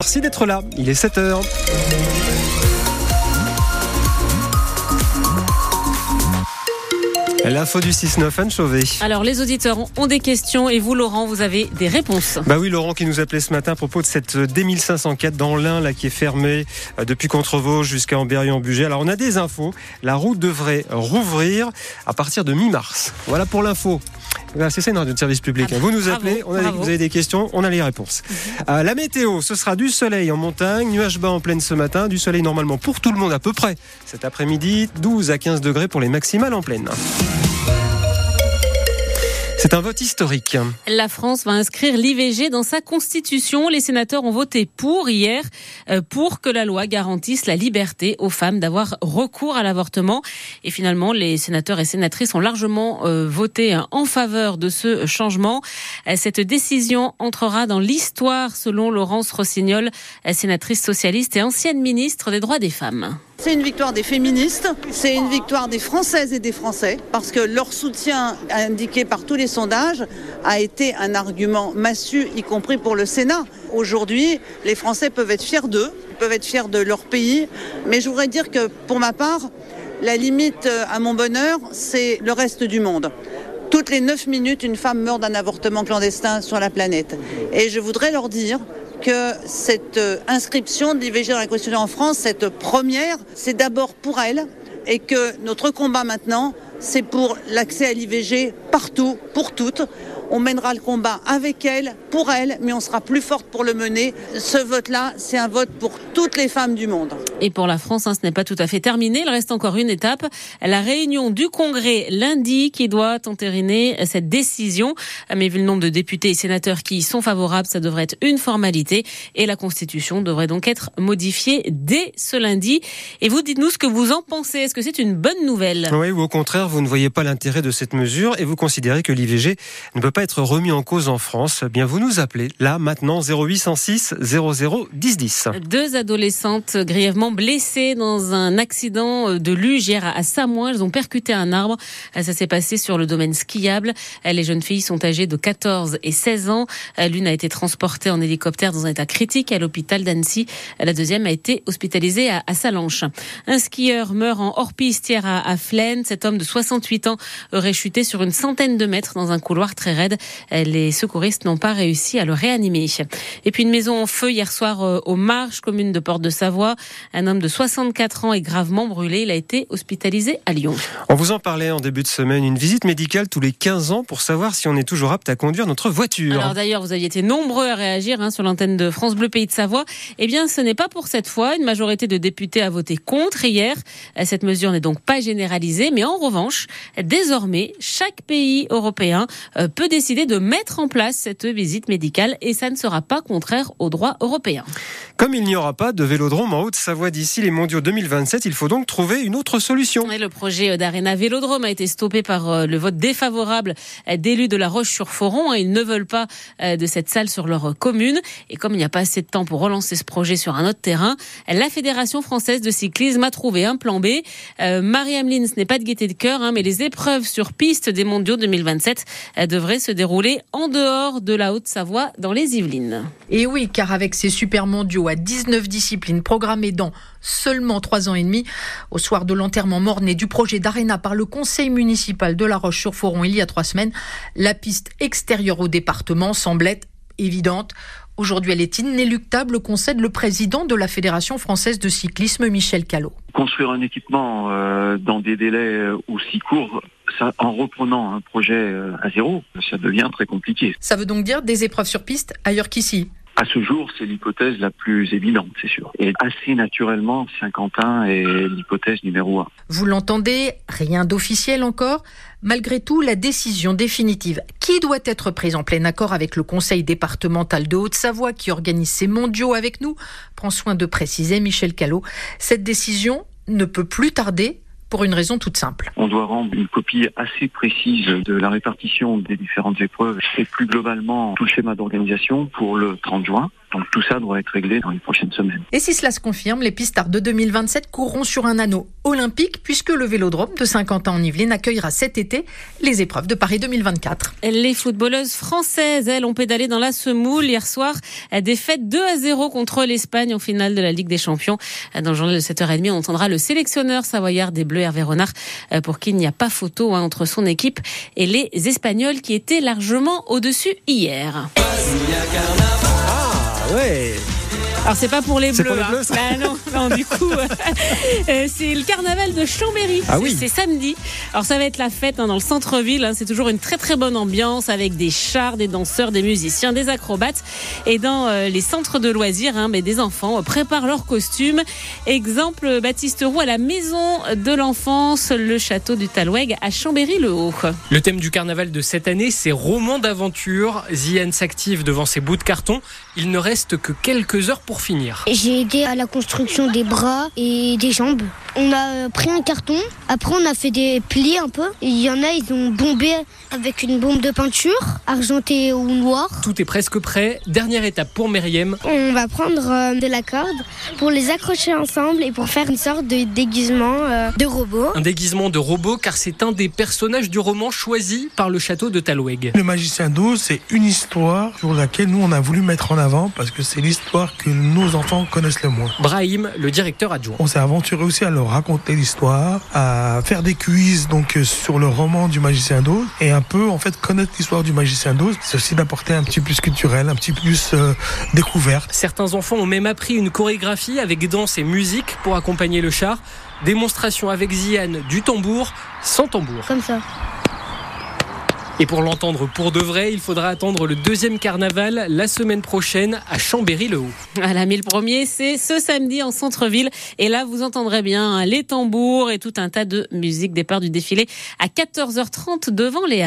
Merci d'être là, il est 7h. L'info du 6-9, Anne Chauvet. Alors, les auditeurs ont des questions et vous, Laurent, vous avez des réponses. Bah oui, Laurent qui nous appelait ce matin à propos de cette D1504 dans l'Ain, là, qui est fermée euh, depuis Contrevaux jusqu'à Amberieu-en-Bugey. Alors, on a des infos. La route devrait rouvrir à partir de mi-mars. Voilà pour l'info. C'est ça une radio de service public. Ah, vous nous bravo, appelez, on a des- bravo. vous avez des questions, on a les réponses. Euh, la météo, ce sera du soleil en montagne, nuages bas en plaine ce matin, du soleil normalement pour tout le monde à peu près. Cet après-midi, 12 à 15 degrés pour les maximales en plaine. C'est un vote historique. La France va inscrire l'IVG dans sa constitution. Les sénateurs ont voté pour hier, euh, pour que la loi garantisse la liberté aux femmes d'avoir recours à l'avortement. Et finalement, les sénateurs et sénatrices ont largement euh, voté hein, en faveur de ce changement. Euh, Cette décision entrera dans l'histoire, selon Laurence Rossignol, sénatrice socialiste et ancienne ministre des droits des femmes. C'est une victoire des féministes, c'est une victoire des Françaises et des Français, parce que leur soutien indiqué par tous les sondages a été un argument massu, y compris pour le Sénat. Aujourd'hui, les Français peuvent être fiers d'eux, peuvent être fiers de leur pays, mais je voudrais dire que pour ma part, la limite euh, à mon bonheur, c'est le reste du monde. Toutes les 9 minutes, une femme meurt d'un avortement clandestin sur la planète. Et je voudrais leur dire que cette euh, inscription de l'IVG dans la Constitution en France, cette première, c'est d'abord pour elle et que notre combat maintenant, c'est pour l'accès à l'IVG partout, pour toutes. On mènera le combat avec elle, pour elle, mais on sera plus forte pour le mener. Ce vote-là, c'est un vote pour toutes les femmes du monde. Et pour la France, hein, ce n'est pas tout à fait terminé. Il reste encore une étape, la réunion du Congrès lundi qui doit entériner cette décision. Mais vu le nombre de députés et sénateurs qui y sont favorables, ça devrait être une formalité. Et la Constitution devrait donc être modifiée dès ce lundi. Et vous, dites-nous ce que vous en pensez. Est-ce que c'est une bonne nouvelle? Oui, ou au contraire, vous ne voyez pas l'intérêt de cette mesure et vous considérez que l'IVG ne peut pas être remis en cause en France. Eh bien, vous nous appelez là, maintenant, 0806 00 10 10. Deux adolescentes grièvement blessées dans un accident de luge hier à Samoin. Elles ont percuté un arbre. Ça s'est passé sur le domaine skiable. Les jeunes filles sont âgées de 14 et 16 ans. L'une a été transportée en hélicoptère dans un état critique à l'hôpital d'Annecy. La deuxième a été hospitalisée à, Salanches. Un skieur meurt en hors-piste hier à Flaine. Cet homme de 68 ans aurait chuté sur une centaine de mètres dans un couloir très raide. Les secouristes n'ont pas réussi à le réanimer. Et puis une maison en feu hier soir euh, aux Marches, commune de Porte-de-Savoie. Un homme de 64 ans est gravement brûlé. Il a été hospitalisé à Lyon. On vous en parlait en début de semaine, une visite médicale tous les 15 ans pour savoir si on est toujours apte à conduire notre voiture. Alors d'ailleurs, vous aviez été nombreux à réagir hein, sur l'antenne de France Bleu Pays de Savoie. Eh bien, ce n'est pas pour cette fois. Une majorité de députés a voté contre hier. Cette mesure n'est donc pas généralisée, mais en revanche, désormais, chaque pays européen euh, peut décider de mettre en place cette visite médicale et ça ne sera pas contraire au droit européen. Comme il n'y aura pas de vélodrome en Haute-Savoie d'ici les mondiaux 2027, il faut donc trouver une autre solution. Et le projet d'Arena Vélodrome a été stoppé par euh, le vote défavorable euh, d'élus de La Roche-sur-Foron. Ils ne veulent pas euh, de cette salle sur leur commune. Et comme il n'y a pas assez de temps pour relancer ce projet sur un autre terrain, la Fédération française de cyclisme a trouvé un plan B. Euh, Marie-Ameline, ce n'est pas de gaieté de cœur, hein, mais les épreuves sur piste des mondiaux 2027 euh, devraient se dérouler en dehors de la Haute-Savoie, dans les Yvelines. Et oui, car avec ces super mondiaux à 19 disciplines programmées dans seulement 3 ans et demi, au soir de l'enterrement morné du projet d'Arena par le conseil municipal de La Roche-sur-Foron il y a trois semaines, la piste extérieure au département semblait évidente. Aujourd'hui, elle est inéluctable, concède le président de la Fédération française de cyclisme, Michel Callot. construire un équipement euh, dans des délais euh, aussi courts, ça, en reprenant un projet euh, à zéro, ça devient très compliqué. Ça veut donc dire des épreuves sur piste ailleurs qu'ici. À ce jour, c'est l'hypothèse la plus évidente, c'est sûr. Et assez naturellement, Saint-Quentin est l'hypothèse numéro un. Vous l'entendez, rien d'officiel encore. Malgré tout, la décision définitive qui doit être prise en plein accord avec le conseil départemental de Haute-Savoie qui organise ces mondiaux avec nous prend soin de préciser Michel Callot. Cette décision ne peut plus tarder pour une raison toute simple. On doit rendre une copie assez précise de la répartition des différentes épreuves et plus globalement tout le schéma d'organisation pour le 30 juin. Donc tout ça doit être réglé dans les prochaines semaines. Et si cela se confirme, les pistards de 2027 courront sur un anneau olympique puisque le Vélodrome de 50 ans en Yvelines accueillera cet été les épreuves de Paris 2024. Les footballeuses françaises, elles, ont pédalé dans la semoule hier soir. Défaite 2 à 0 contre l'Espagne en finale de la Ligue des Champions. Dans le journal de 7h30, on entendra le sélectionneur savoyard des Bleus, Hervé Renard, pour qui il n'y a pas photo hein, entre son équipe et les Espagnols qui étaient largement au-dessus hier. Ouais alors c'est pas pour les bleus. Pour les hein. bleus ça Bah non, non, du coup, euh, c'est le carnaval de Chambéry. Ah C'est- oui. C'est samedi. Alors ça va être la fête hein, dans le centre-ville. hein. C'est toujours une très très bonne ambiance avec des chars, des danseurs, des musiciens, des acrobates. Et dans euh, les centres de loisirs, hein, mais des enfants euh, préparent leurs costumes. Exemple Baptiste Roux à la maison de l'enfance, le château du Taloueg à Chambéry-le-Haut. Le thème du carnaval de cette année, c'est roman d'aventure. Ziane s'active devant ses bouts de carton. Il ne reste que quelques heures pour finir. J'ai aidé à la construction des bras et des jambes. On a euh, pris un carton, après on a fait des plis un peu. Il y en a, ils ont bombé avec une bombe de peinture, argentée ou noire. Tout est presque prêt. Dernière étape pour Meriem. On va prendre euh, de la corde pour les accrocher ensemble et pour faire une sorte de déguisement euh, de robot. Un déguisement de robot car c'est un des personnages du roman choisi par le château de Taloueg. Le Magicien d'Oz, c'est une histoire sur laquelle nous on a voulu mettre en avant parce que c'est l'histoire que nos enfants connaissent le moins. Brahim, le directeur adjoint. On s'est aventuré aussi à leur raconter l'histoire, à faire des quiz donc euh, sur le roman du Magicien d'Oz et un peu en fait connaître l'histoire du Magicien d'Oz. C'est aussi d'apporter un petit plus culturel, un petit plus euh, découverte. Certains enfants ont même appris une chorégraphie avec danse et musique pour accompagner le char. Démonstration avec Ziane du tambour, sans tambour. Comme ça. Et pour l'entendre pour de vrai, il faudra attendre le deuxième carnaval la semaine prochaine à Chambéry-le-Haut. Voilà, mais le premier, c'est ce samedi en centre-ville. Et là, vous entendrez bien hein, les tambours et tout un tas de musique. Départ du défilé à 14h30 devant les Halles.